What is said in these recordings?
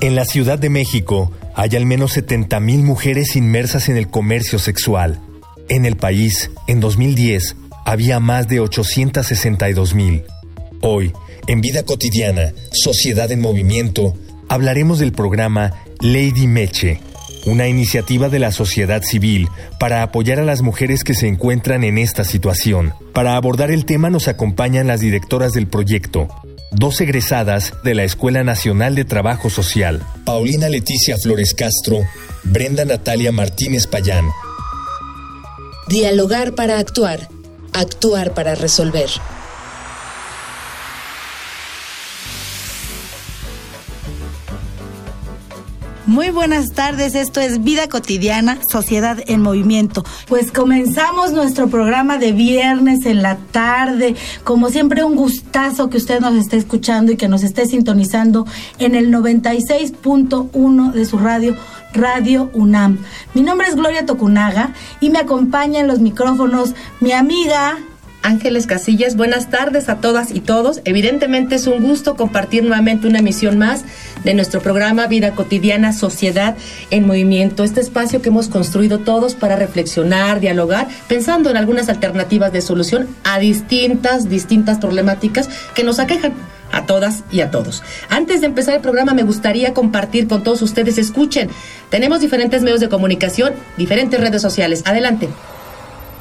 En la Ciudad de México hay al menos 70.000 mujeres inmersas en el comercio sexual. En el país, en 2010, había más de 862.000. Hoy, en Vida Cotidiana, Sociedad en Movimiento, hablaremos del programa Lady Meche, una iniciativa de la sociedad civil para apoyar a las mujeres que se encuentran en esta situación. Para abordar el tema nos acompañan las directoras del proyecto, dos egresadas de la Escuela Nacional de Trabajo Social. Paulina Leticia Flores Castro, Brenda Natalia Martínez Payán. Dialogar para actuar, actuar para resolver. Muy buenas tardes, esto es Vida Cotidiana, Sociedad en Movimiento. Pues comenzamos nuestro programa de viernes en la tarde. Como siempre, un gustazo que usted nos esté escuchando y que nos esté sintonizando en el 96.1 de su radio. Radio UNAM. Mi nombre es Gloria Tocunaga y me acompaña en los micrófonos mi amiga Ángeles Casillas, buenas tardes a todas y todos. Evidentemente es un gusto compartir nuevamente una emisión más de nuestro programa Vida Cotidiana, Sociedad en Movimiento, este espacio que hemos construido todos para reflexionar, dialogar, pensando en algunas alternativas de solución a distintas, distintas problemáticas que nos aquejan a todas y a todos. Antes de empezar el programa me gustaría compartir con todos ustedes, escuchen, tenemos diferentes medios de comunicación, diferentes redes sociales. Adelante.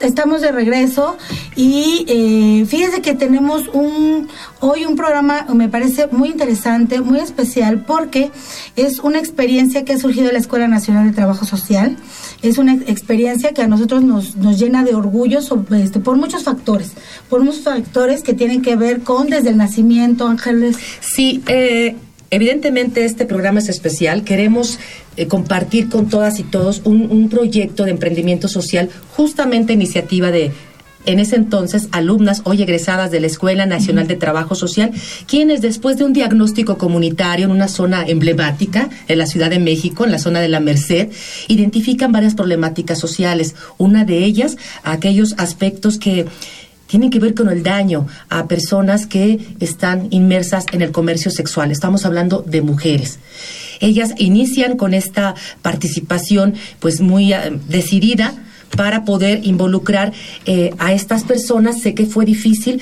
Estamos de regreso y eh, fíjense que tenemos un hoy un programa me parece muy interesante, muy especial porque es una experiencia que ha surgido de la Escuela Nacional de Trabajo Social. Es una experiencia que a nosotros nos, nos llena de orgullo este, por muchos factores, por muchos factores que tienen que ver con desde el nacimiento, Ángeles. Sí, eh, Evidentemente este programa es especial. Queremos eh, compartir con todas y todos un, proyecto de emprendimiento social, justamente iniciativa de en ese entonces alumnas hoy egresadas de la Escuela Nacional de Trabajo Social, quienes después de un diagnóstico comunitario en una zona emblemática en la Ciudad de México, en la zona de la Merced, identifican varias problemáticas sociales. Una de ellas, aquellos aspectos que tienen que ver con el daño a personas que están inmersas en el comercio sexual. Estamos hablando de mujeres. Ellas inician con esta participación pues muy eh, decidida para poder involucrar eh, a estas personas. Sé que fue difícil.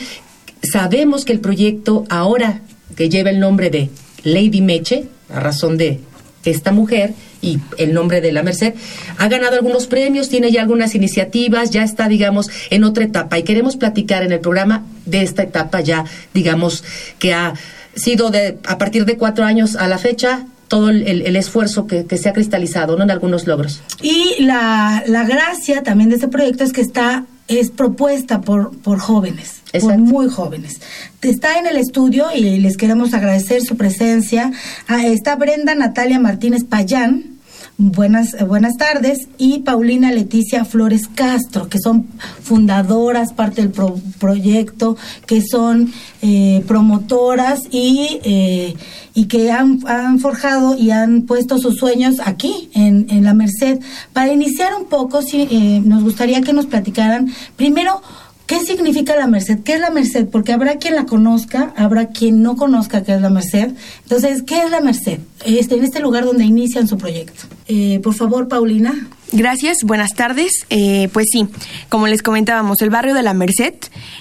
Sabemos que el proyecto ahora que lleva el nombre de Lady Meche, a razón de esta mujer, y el nombre de la Merced, ha ganado algunos premios, tiene ya algunas iniciativas, ya está, digamos, en otra etapa y queremos platicar en el programa de esta etapa ya, digamos, que ha sido de, a partir de cuatro años a la fecha, todo el, esfuerzo que, se ha cristalizado ¿no? en algunos logros. Y la, la gracia también de este proyecto es que está es propuesta por, por jóvenes, por muy jóvenes. Está en el estudio y les queremos agradecer su presencia. Está Brenda Natalia Martínez Payán, Buenas, buenas tardes. Y Paulina Leticia Flores Castro, que son fundadoras, parte del proyecto, que son eh, promotoras y, eh, y que han, han, forjado y han puesto sus sueños aquí, en, en la Merced. Para iniciar un poco, sí, eh, nos gustaría que nos platicaran primero ¿Qué significa la Merced? ¿Qué es la Merced? Porque habrá quien la conozca, habrá quien no conozca qué es la Merced. Entonces, ¿qué es la Merced? Este, en este lugar donde inician su proyecto. Eh, por favor, Paulina. Gracias, buenas tardes. Eh, pues sí, como les comentábamos, el barrio de la Merced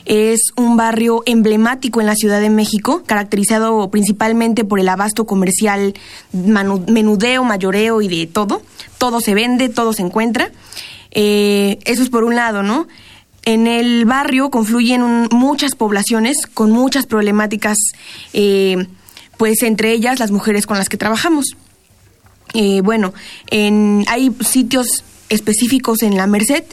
es un barrio emblemático en la Ciudad de México, caracterizado principalmente por el abasto comercial, menudeo, mayoreo y de todo. Todo se vende, todo se encuentra. Eh, eso es por un lado, ¿no? En el barrio confluyen muchas poblaciones con muchas problemáticas, eh, pues entre ellas las mujeres con las que trabajamos. eh, bueno, en, hay sitios específicos en la Merced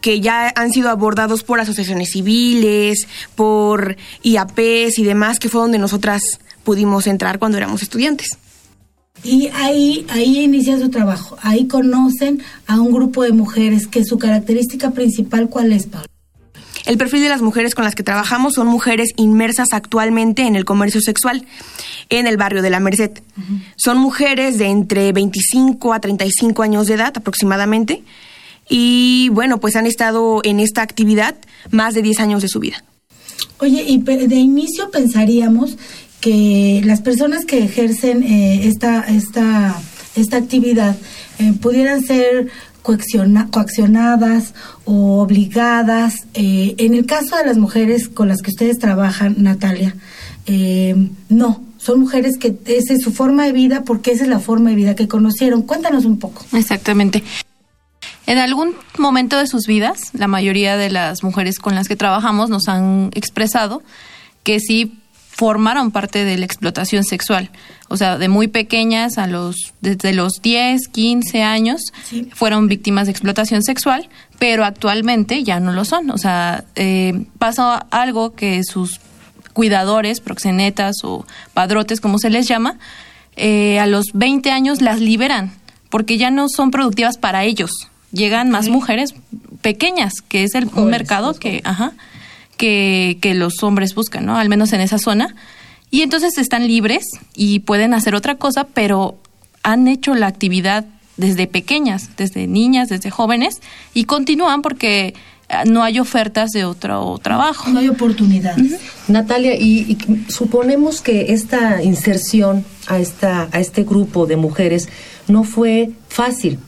que ya han sido abordados por asociaciones civiles, por IAPs y demás, que fue donde nosotras pudimos entrar cuando éramos estudiantes. Y ahí, ahí inicia su trabajo. Ahí conocen a un grupo de mujeres que su característica principal, ¿cuál es? El perfil de las mujeres con las que trabajamos son mujeres inmersas actualmente en el comercio sexual en el barrio de la Merced. Son mujeres de entre 25 a 35 años de edad aproximadamente y bueno, pues han estado en esta actividad más de 10 años de su vida. Oye, y de inicio pensaríamos que las personas que ejercen eh, esta, esta, esta actividad eh, pudieran ser coaccionadas o obligadas. Eh, en el caso de las mujeres con las que ustedes trabajan, Natalia, no, son mujeres que esa es su forma de vida porque esa es la forma de vida que conocieron. Cuéntanos un poco. Exactamente. En algún momento de sus vidas, la mayoría de las mujeres con las que trabajamos nos han expresado que sí formaron parte de la explotación sexual. O sea, de muy pequeñas a los, desde los 10, 15 años, fueron víctimas de explotación sexual, pero actualmente ya no lo son. O sea, eh, pasa algo que sus cuidadores, proxenetas o padrotes, como se les llama, eh, a los 20 años las liberan, porque ya no son productivas para ellos. Llegan más mujeres pequeñas, que es el, un mercado que, ajá, que, que los hombres buscan, ¿no? Al menos en esa zona. Y entonces están libres y pueden hacer otra cosa, pero han hecho la actividad desde pequeñas, desde niñas, desde jóvenes, y continúan porque ah, no hay ofertas de otro trabajo. No hay oportunidades. Natalia, y, y, suponemos que esta inserción a, esta, a este grupo de mujeres no fue fácil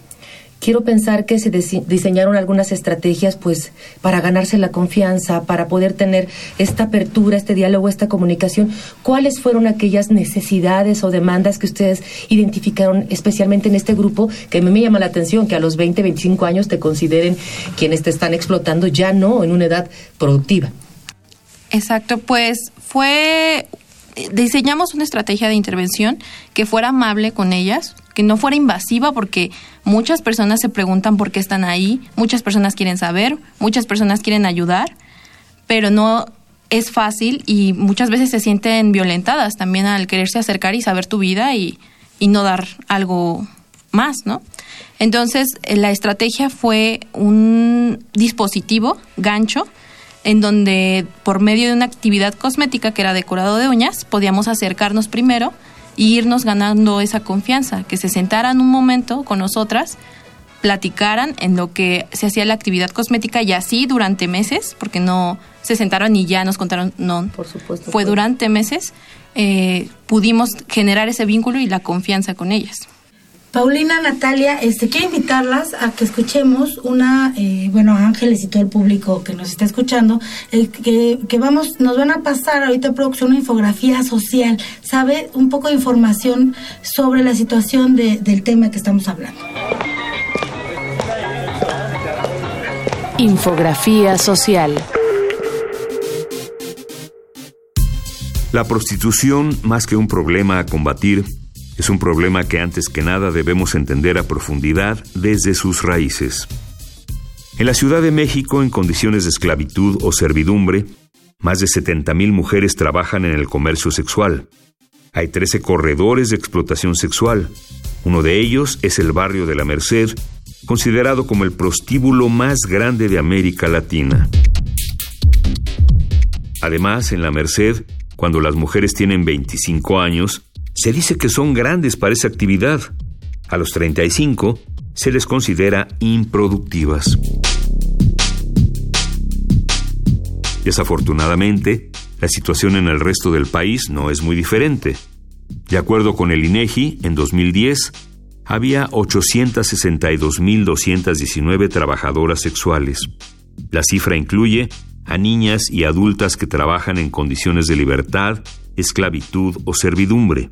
quiero pensar que se diseñaron algunas estrategias pues para ganarse la confianza, para poder tener esta apertura, este diálogo, esta comunicación. ¿Cuáles fueron aquellas necesidades o demandas que ustedes identificaron especialmente en este grupo que a mí me llama la atención que a los 20, 25 años te consideren quienes te están explotando ya no en una edad productiva? Exacto, pues fue diseñamos una estrategia de intervención que fuera amable con ellas, que no fuera invasiva porque muchas personas se preguntan por qué están ahí, muchas personas quieren saber, muchas personas quieren ayudar, pero no es fácil y muchas veces se sienten violentadas también al quererse acercar y saber tu vida y, y no dar algo más, ¿no? Entonces, eh, la estrategia fue un dispositivo, gancho, en donde por medio de una actividad cosmética que era decorado de uñas, podíamos acercarnos primero e irnos ganando esa confianza, que se sentaran un momento con nosotras, platicaran en lo que se hacía la actividad cosmética y así durante meses, porque no se sentaron y ya nos contaron, no, por supuesto, fue durante meses, eh, pudimos generar ese vínculo y la confianza con ellas. Paulina, Natalia, este, quiero invitarlas a que escuchemos una, eh, bueno, Ángeles y todo el público que nos está escuchando, que, que, vamos, nos van a pasar ahorita producción una infografía social, sabe un poco de información sobre la situación de, del tema que estamos hablando. Infografía social. La prostitución, más que un problema a combatir, es un problema que antes que nada debemos entender a profundidad desde sus raíces. En la Ciudad de México, en condiciones de esclavitud o servidumbre, más de 70.000 mujeres trabajan en el comercio sexual. Hay 13 corredores de explotación sexual. Uno de ellos es el barrio de la Merced, considerado como el prostíbulo más grande de América Latina. Además, en la Merced, cuando las mujeres tienen 25 años, se dice que son grandes para esa actividad. A los 35 se les considera improductivas. Desafortunadamente, la situación en el resto del país no es muy diferente. De acuerdo con el INEGI, en 2010 había 862.219 trabajadoras sexuales. La cifra incluye a niñas y adultas que trabajan en condiciones de libertad esclavitud o servidumbre.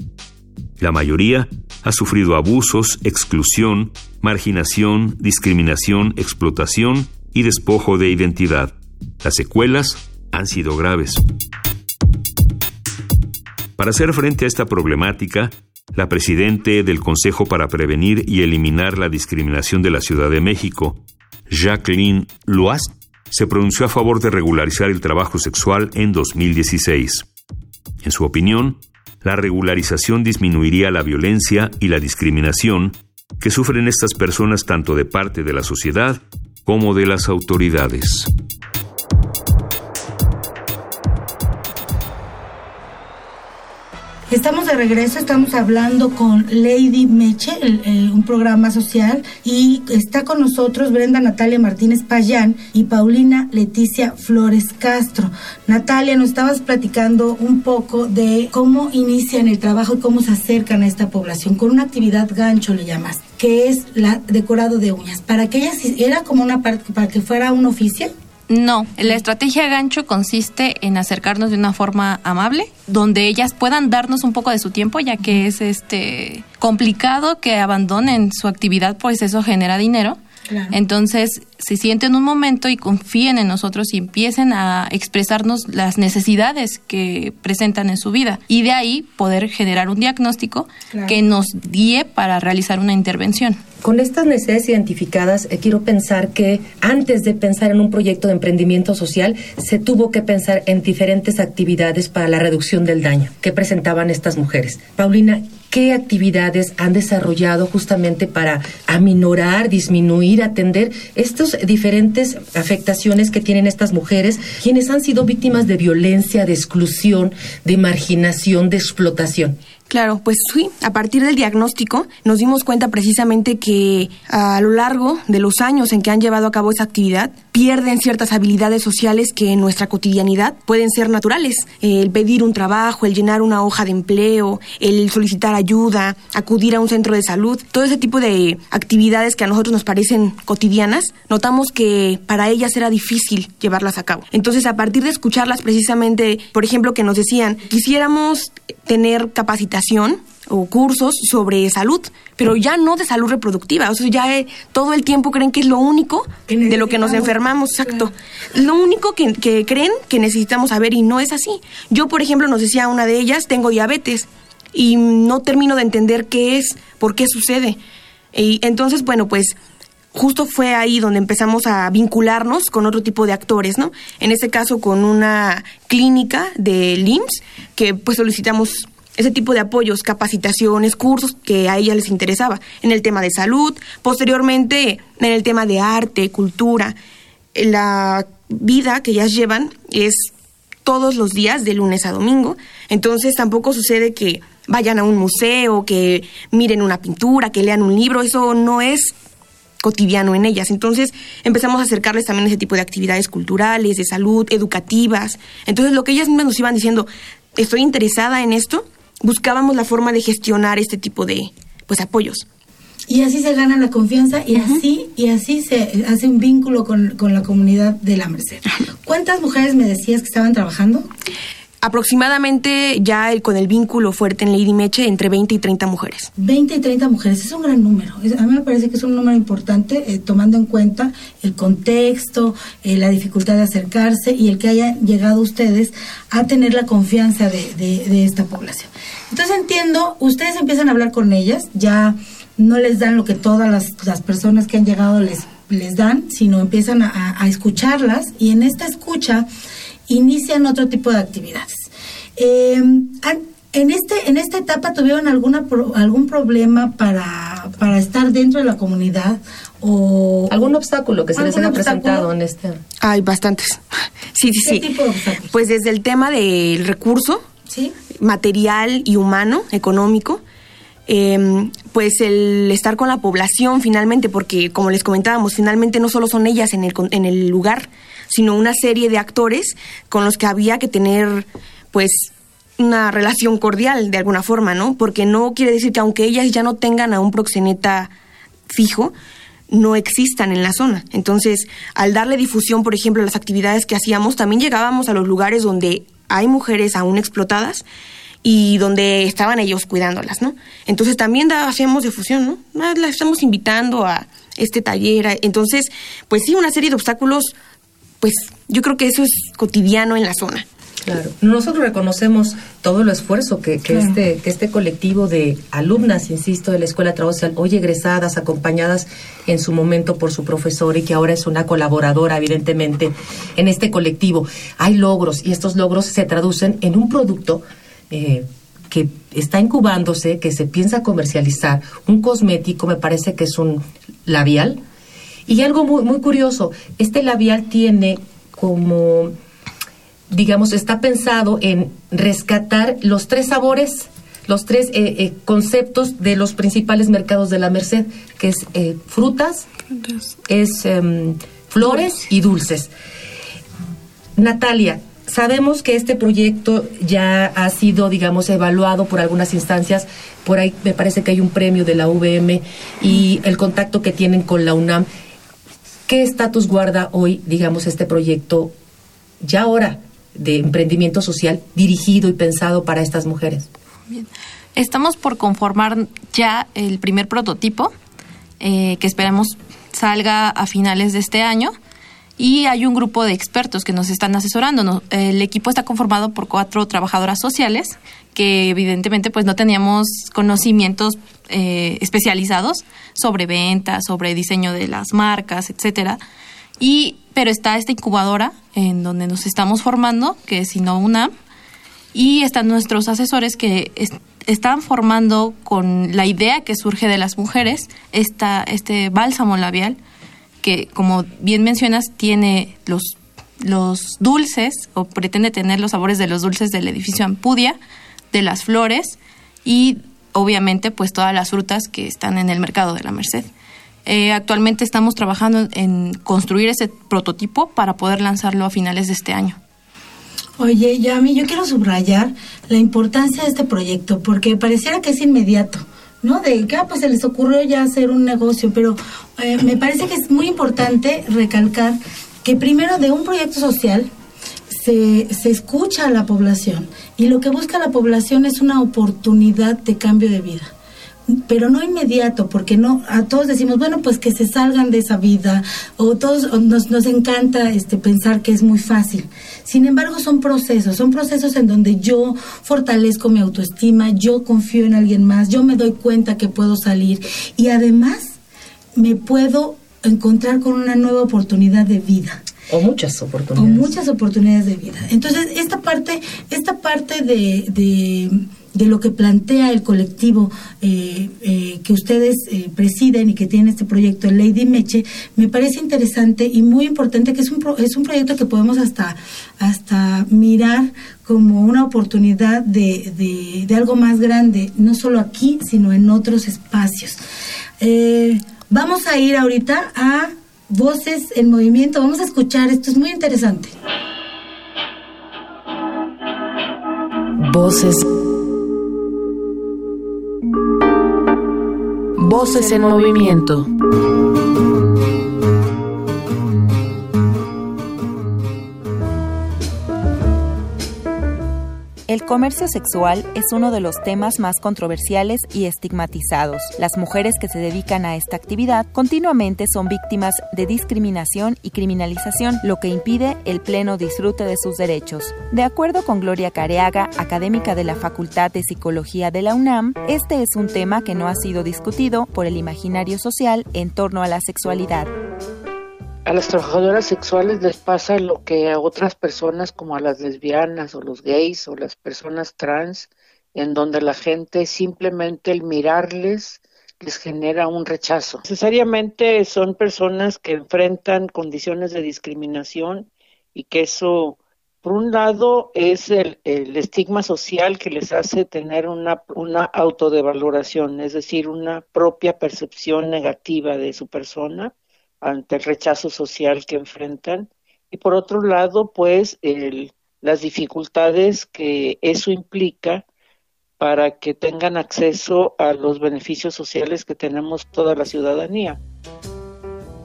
La mayoría ha sufrido abusos, exclusión, marginación, discriminación, explotación y despojo de identidad. Las secuelas han sido graves. Para hacer frente a esta problemática, la presidente del Consejo para Prevenir y Eliminar la Discriminación de la Ciudad de México, Jacqueline Loast, se pronunció a favor de regularizar el trabajo sexual en 2016. En su opinión, la regularización disminuiría la violencia y la discriminación que sufren estas personas tanto de parte de la sociedad como de las autoridades. Estamos de regreso, estamos hablando con Lady Meche, un programa social, y está con nosotros Brenda Natalia Martínez Payán y Paulina Leticia Flores Castro. Natalia, nos estabas platicando un poco de cómo inician el trabajo y cómo se acercan a esta población, con una actividad gancho le llamas, que es la decorado de uñas. Para que ellas, era como una parte, para que fuera un oficio. No, la estrategia gancho consiste en acercarnos de una forma amable, donde ellas puedan darnos un poco de su tiempo, ya que es este complicado que abandonen su actividad, pues eso genera dinero. Entonces, se sienten un momento y confíen en nosotros y empiecen a expresarnos las necesidades que presentan en su vida y de ahí poder generar un diagnóstico que nos guíe para realizar una intervención. Con estas necesidades identificadas, eh, quiero pensar que antes de pensar en un proyecto de emprendimiento social, se tuvo que pensar en diferentes actividades para la reducción del daño que presentaban estas mujeres. Paulina, ¿qué actividades han desarrollado justamente para aminorar, disminuir, atender estos diferentes afectaciones que tienen estas mujeres, quienes han sido víctimas de violencia, de exclusión, de marginación, de explotación. Claro, pues sí, a partir del diagnóstico nos dimos cuenta precisamente que a lo largo de los años en que han llevado a cabo esa actividad, pierden ciertas habilidades sociales que en nuestra cotidianidad pueden ser naturales. El pedir un trabajo, el llenar una hoja de empleo, el solicitar ayuda, acudir a un centro de salud, todo ese tipo de actividades que a nosotros nos parecen cotidianas, notamos que para ellas era difícil llevarlas a cabo. Entonces, a partir de escucharlas precisamente, por ejemplo, que nos decían, quisiéramos tener capacitación o cursos sobre salud, pero ya no de salud reproductiva. O sea, ya eh, todo el tiempo creen que es lo único de lo que nos enfermamos, exacto. Lo único que, que, creen que necesitamos saber y no es así. Yo, por ejemplo, nos decía una de ellas, tengo diabetes y no termino de entender qué es, por qué sucede. Y entonces, bueno, pues justo fue ahí donde empezamos a vincularnos con otro tipo de actores, ¿no? En este caso con una clínica de LIMS que pues solicitamos ese tipo de apoyos, capacitaciones, cursos que a ella les interesaba en el tema de salud, posteriormente en el tema de arte, cultura. La vida que ellas llevan es todos los días, de lunes a domingo, entonces tampoco sucede que vayan a un museo, que miren una pintura, que lean un libro, eso no es cotidiano en ellas. Entonces empezamos a acercarles también ese tipo de actividades culturales, de salud, educativas. Entonces lo que ellas mismas nos iban diciendo, estoy interesada en esto, buscábamos la forma de gestionar este tipo de pues apoyos. Y así se gana la confianza y así y así se hace un vínculo con, con la comunidad de la Merced. ¿Cuántas mujeres me decías que estaban trabajando? Aproximadamente ya el, con el vínculo fuerte en Lady Meche entre 20 y 30 mujeres. 20 y 30 mujeres, es un gran número. a mí me parece que es un número importante eh, tomando en cuenta el contexto, eh, la dificultad de acercarse y el que hayan llegado ustedes a tener la confianza de, de, esta población. Entonces entiendo, ustedes empiezan a hablar con ellas, ya no les dan lo que todas las, las personas que han llegado les, les dan, sino empiezan a, a escucharlas y en esta escucha inician otro tipo de actividades. Eh, en, este, en esta etapa tuvieron alguna algún problema para, para estar dentro de la comunidad o algún obstáculo que se les haya presentado en este hay bastantes. Sí sí sí. tipo de pues desde el tema del recurso ¿Sí? material y humano económico em, pues el estar con la población finalmente porque como les comentábamos finalmente no solo son ellas en el en el lugar sino una serie de actores con los que había que tener, pues, una relación cordial de alguna forma, ¿no? Porque no quiere decir que aunque ellas ya no tengan a un proxeneta fijo, no existan en la zona. Entonces, al darle difusión, por ejemplo, a las actividades que hacíamos, también llegábamos a los lugares donde hay mujeres aún explotadas y donde estaban ellos cuidándolas, ¿no? Entonces también hacíamos difusión, ¿no? Ah, la estamos invitando a este taller. Entonces, pues sí, una serie de obstáculos pues yo creo que eso es cotidiano en la zona. Claro. Nosotros reconocemos todo el esfuerzo que, este, que este colectivo de alumnas, insisto, de la Escuela de Trabajo Social, hoy egresadas, acompañadas en su momento por su profesor y que ahora es una colaboradora, evidentemente, en este colectivo. Hay logros y estos logros se traducen en un producto eh, que está incubándose, que se piensa comercializar, un cosmético, me parece que es un labial. Y algo muy, muy curioso, este labial tiene como digamos, está pensado en rescatar los tres sabores, los tres eh, eh, conceptos de los principales mercados de la Merced, que es eh, frutas, es em, flores y dulces. Natalia, sabemos que este proyecto ya ha sido, digamos, evaluado por algunas instancias. Por ahí me parece que hay un premio de la UVM y el contacto que tienen con la UNAM. ¿Qué estatus guarda hoy, digamos, este proyecto ya ahora de emprendimiento social dirigido y pensado para estas mujeres. Estamos por conformar ya el primer prototipo, eh, que esperamos salga a finales de este año. Y hay un grupo de expertos que nos están asesorando. El equipo está conformado por cuatro trabajadoras sociales que evidentemente pues no teníamos conocimientos eh, especializados sobre ventas, sobre diseño de las marcas, etcétera. Y pero está esta incubadora en donde nos estamos formando, que es una y están nuestros asesores que están formando con la idea que surge de las mujeres esta, este bálsamo labial, que como bien mencionas, tiene los, los dulces, o pretende tener los sabores de los dulces del edificio Ampudia, de las flores y obviamente pues todas las frutas que están en el mercado de la Merced. Eh, actualmente estamos trabajando en construir ese prototipo para poder lanzarlo a finales de este año. Oye, Yami, yo quiero subrayar la importancia de este proyecto porque pareciera que es inmediato. ¿No? De que, ah, pues se les ocurrió ya hacer un negocio, pero eh, me parece que es muy importante recalcar que primero de un proyecto social se, se escucha a la población y lo que busca la población es una oportunidad de cambio de vida pero no inmediato, porque no a todos decimos, bueno, pues que se salgan de esa vida, o todos nos, nos encanta este pensar que es muy fácil. Sin embargo, son procesos, son procesos en donde yo fortalezco mi autoestima, yo confío en alguien más, yo me doy cuenta que puedo salir y además me puedo encontrar con una nueva oportunidad de vida. O muchas oportunidades. O muchas oportunidades de vida. Entonces, esta parte, esta parte de de lo que plantea el colectivo eh, eh, que ustedes eh, presiden y que tiene este proyecto, Lady Meche, me parece interesante y muy importante que es un, es un proyecto que podemos hasta, hasta mirar como una oportunidad de, de, de algo más grande, no solo aquí, sino en otros espacios. vamos a ir ahorita a Voces en Movimiento, vamos a escuchar, esto es muy interesante. Voces Voces en movimiento. El comercio sexual es uno de los temas más controversiales y estigmatizados. Las mujeres que se dedican a esta actividad continuamente son víctimas de discriminación y criminalización, lo que impide el pleno disfrute de sus derechos. De acuerdo con Gloria Careaga, académica de la Facultad de Psicología de la UNAM, este es un tema que no ha sido discutido por el imaginario social en torno a la sexualidad a las trabajadoras sexuales les pasa lo que a otras personas como a las lesbianas o los gays o las personas trans, en donde la gente simplemente el mirarles les genera un rechazo. Necesariamente son personas que enfrentan condiciones de discriminación y que eso, por un lado, es el, estigma social que les hace tener una, una autodevaloración, es decir, una propia percepción negativa de su persona ante el rechazo social que enfrentan y por otro lado pues el, las dificultades que eso implica para que tengan acceso a los beneficios sociales que tenemos toda la ciudadanía.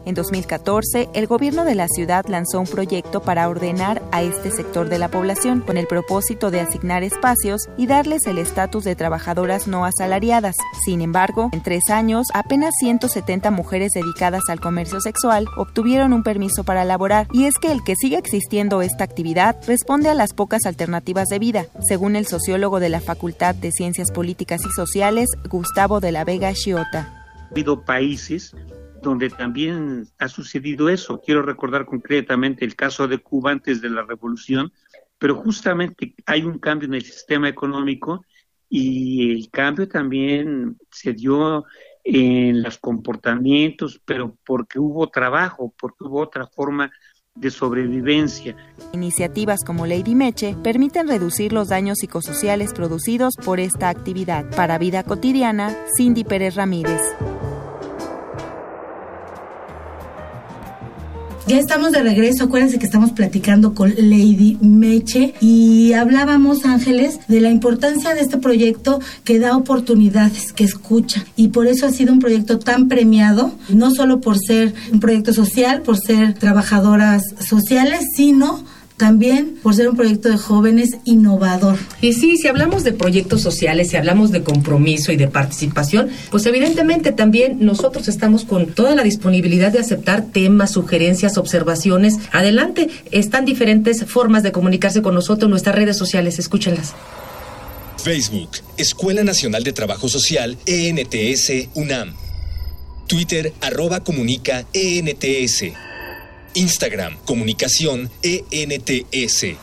En 2014, el gobierno de la ciudad lanzó un proyecto para ordenar a este sector de la población con el propósito de asignar espacios y darles el estatus de trabajadoras no asalariadas. Sin embargo, en tres años, apenas 170 mujeres dedicadas al comercio sexual obtuvieron un permiso para laborar y es que el que siga existiendo esta actividad responde a las pocas alternativas de vida, según el sociólogo de la Facultad de Ciencias Políticas y Sociales, Gustavo de la Vega Chiota. Ha habido países donde también ha sucedido eso. Quiero recordar concretamente el caso de Cuba antes de la revolución, pero justamente hay un cambio en el sistema económico y el cambio también se dio en los comportamientos, pero porque hubo trabajo, porque hubo otra forma de sobrevivencia. Iniciativas como Lady Meche permiten reducir los daños psicosociales producidos por esta actividad. Para Vida Cotidiana, Cindy Pérez Ramírez. Ya estamos de regreso, acuérdense que estamos platicando con Lady Meche y hablábamos, Ángeles, de la importancia de este proyecto que da oportunidades, que escucha. Y por eso ha sido un proyecto tan premiado, no solo por ser un proyecto social, por ser trabajadoras sociales, sino también por ser un proyecto de jóvenes innovador. Y sí, si hablamos de proyectos sociales, si hablamos de compromiso y de participación, pues evidentemente también nosotros estamos con toda la disponibilidad de aceptar temas, sugerencias, observaciones. Adelante, están diferentes formas de comunicarse con nosotros en nuestras redes sociales, escúchenlas. Facebook, Escuela Nacional de Trabajo Social, ENTS, UNAM. Twitter, arroba comunica, ENTS. Instagram, comunicación ENTS.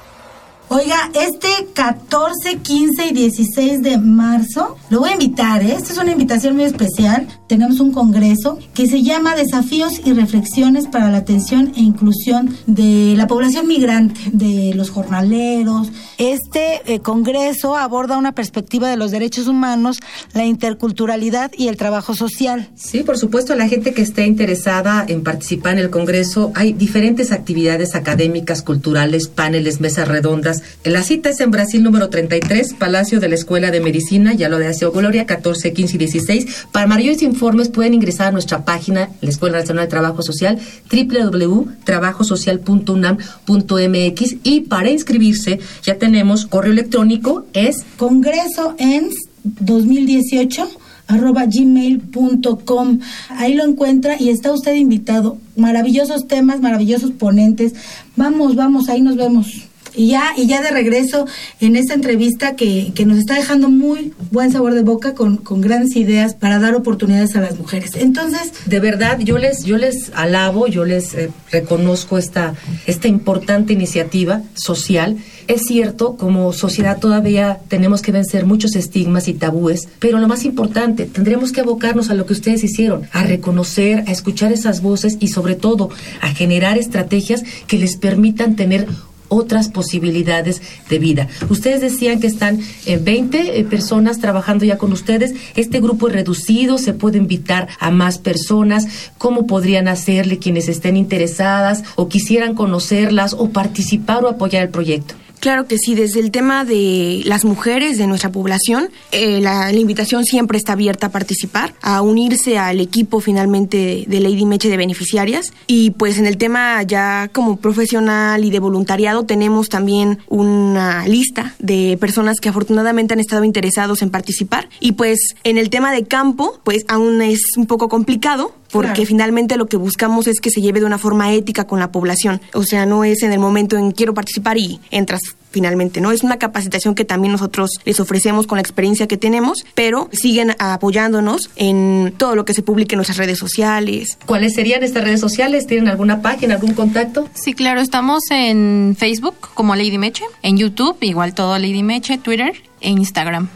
Oiga, este 14, 15 y 16 de marzo lo voy a invitar, ¿eh? Esta es una invitación muy especial. Tenemos un congreso que se llama Desafíos y Reflexiones para la Atención e Inclusión de la Población Migrante, de los jornaleros. Este eh, congreso aborda una perspectiva de los derechos humanos, la interculturalidad y el trabajo social. Sí, por supuesto, la gente que esté interesada en participar en el congreso, hay diferentes actividades académicas, culturales, paneles, mesas redondas la cita es en Brasil número 33, Palacio de la Escuela de Medicina, ya lo de Gloria, 14, 15 y 16. Para mayores informes pueden ingresar a nuestra página, la Escuela Nacional de Trabajo Social, www.trabajosocial.unam.mx y para inscribirse ya tenemos correo electrónico, es Congreso ENS 2018 arroba gmail.com. Ahí lo encuentra y está usted invitado. Maravillosos temas, maravillosos ponentes. Vamos, vamos, ahí nos vemos. Y ya, y ya de regreso en esta entrevista que, que nos está dejando muy buen sabor de boca con, con, grandes ideas para dar oportunidades a las mujeres. Entonces, de verdad, yo les, yo les alabo, yo les eh, reconozco esta, esta importante iniciativa social. Es cierto, como sociedad todavía tenemos que vencer muchos estigmas y tabúes, pero lo más importante, tendremos que abocarnos a lo que ustedes hicieron, a reconocer, a escuchar esas voces y sobre todo a generar estrategias que les permitan tener otras posibilidades de vida. Ustedes decían que están eh, 20 eh, personas trabajando ya con ustedes. Este grupo es reducido, se puede invitar a más personas. ¿Cómo podrían hacerle quienes estén interesadas o quisieran conocerlas o participar o apoyar el proyecto? Claro que sí, desde el tema de las mujeres de nuestra población, eh, la, invitación siempre está abierta a participar, a unirse al equipo finalmente de Lady Meche de beneficiarias. Y pues en el tema ya como profesional y de voluntariado tenemos también una lista de personas que afortunadamente han estado interesados en participar. Y pues en el tema de campo, pues aún es un poco complicado porque finalmente lo que buscamos es que se lleve de una forma ética con la población. O sea, no es en el momento en quiero participar y entras finalmente, ¿no? Es una capacitación que también nosotros les ofrecemos con la experiencia que tenemos, pero siguen apoyándonos en todo lo que se publique en nuestras redes sociales. ¿Cuáles serían estas redes sociales? ¿Tienen alguna página, algún contacto? Sí, claro, estamos en Facebook como Lady Meche, en YouTube igual todo Lady Meche, Twitter e Instagram.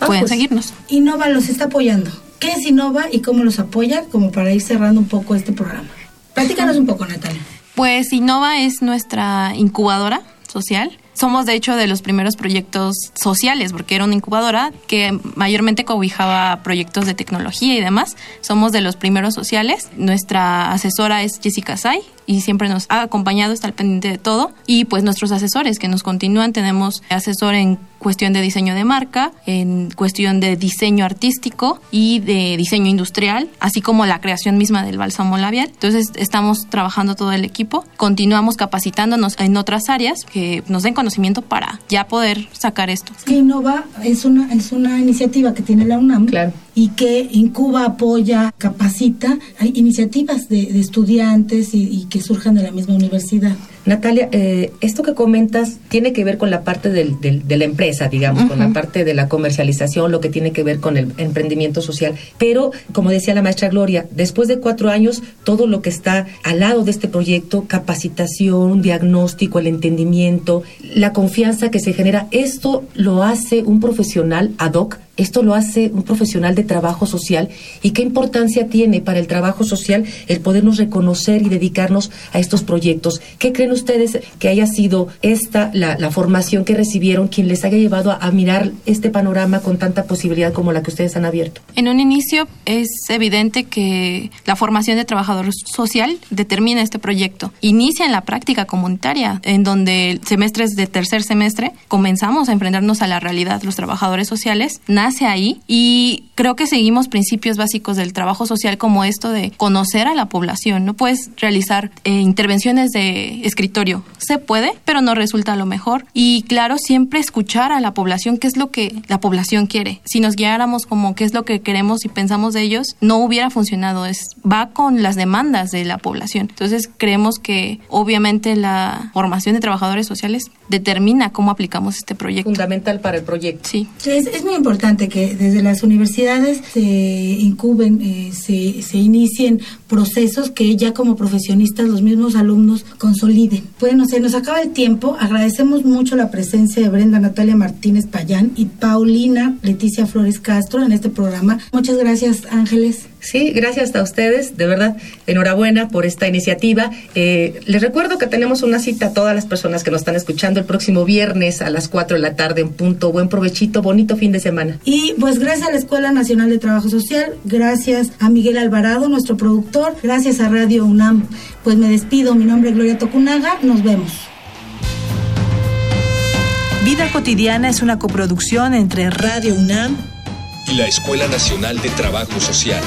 Ah, Pueden pues, seguirnos. Innova los está apoyando. ¿Qué es Innova y cómo los apoya? Como para ir cerrando un poco este programa. Platícanos un poco, Natalia. Pues Innova es nuestra incubadora social somos de hecho de los primeros proyectos sociales, porque era una incubadora que mayormente cobijaba proyectos de tecnología y demás. Somos de los primeros sociales. Nuestra asesora es Jessica Say, y siempre nos ha acompañado, está al pendiente de todo. Y pues nuestros asesores que nos continúan, tenemos asesor en cuestión de diseño de marca, en cuestión de diseño artístico y de diseño industrial, así como la creación misma del bálsamo labial. Entonces estamos trabajando todo el equipo, continuamos capacitándonos en otras áreas que nos den conocimiento para ya poder sacar esto. Que Innova es una, es una iniciativa que tiene la UNAM y que incuba, apoya, capacita. Hay iniciativas de, estudiantes y, que surjan de la misma universidad. Natalia, eh, esto que comentas tiene que ver con la parte del, de la empresa, digamos, con la parte de la comercialización, lo que tiene que ver con el emprendimiento social. Pero, como decía la maestra Gloria, después de cuatro años, todo lo que está al lado de este proyecto, capacitación, diagnóstico, el entendimiento, la confianza que se genera, esto lo hace un profesional ad hoc esto lo hace un profesional de trabajo social y qué importancia tiene para el trabajo social el podernos reconocer y dedicarnos a estos proyectos. ¿Qué creen ustedes que haya sido esta la, formación que recibieron quien les haya llevado a, mirar este panorama con tanta posibilidad como la que ustedes han abierto? En un inicio es evidente que la formación de trabajador social determina este proyecto. Inicia en la práctica comunitaria, en donde semestres de tercer semestre comenzamos a enfrentarnos a la realidad los trabajadores sociales nace ahí y creo que seguimos principios básicos del trabajo social como esto de conocer a la población. No puedes realizar eh, intervenciones de escritorio. Se puede, pero no resulta lo mejor. Y claro, siempre escuchar a la población qué es lo que la población quiere. Si nos guiáramos como qué es lo que queremos y pensamos de ellos, no hubiera funcionado. Es, va con las demandas de la población. Entonces creemos que obviamente la formación de trabajadores sociales determina cómo aplicamos este proyecto. Fundamental para el proyecto. Sí. Es, es muy importante que desde las universidades se incuben, eh, se, se inicien procesos que ya como profesionistas los mismos alumnos consoliden. Bueno, se nos acaba el tiempo. Agradecemos mucho la presencia de Brenda Natalia Martínez Payán y Paulina Leticia Flores Castro en este programa. Muchas gracias, Ángeles. Sí, gracias a ustedes, de verdad, enhorabuena por esta iniciativa. Eh, les recuerdo que tenemos una cita a todas las personas que nos están escuchando el próximo viernes a las 4 de la tarde en punto. Buen provechito, bonito fin de semana. Y pues gracias a la Escuela Nacional de Trabajo Social, gracias a Miguel Alvarado, nuestro productor, gracias a Radio UNAM. Pues me despido, mi nombre es Gloria Tocunaga, nos vemos. Vida cotidiana es una coproducción entre Radio UNAM y la Escuela Nacional de Trabajo Social.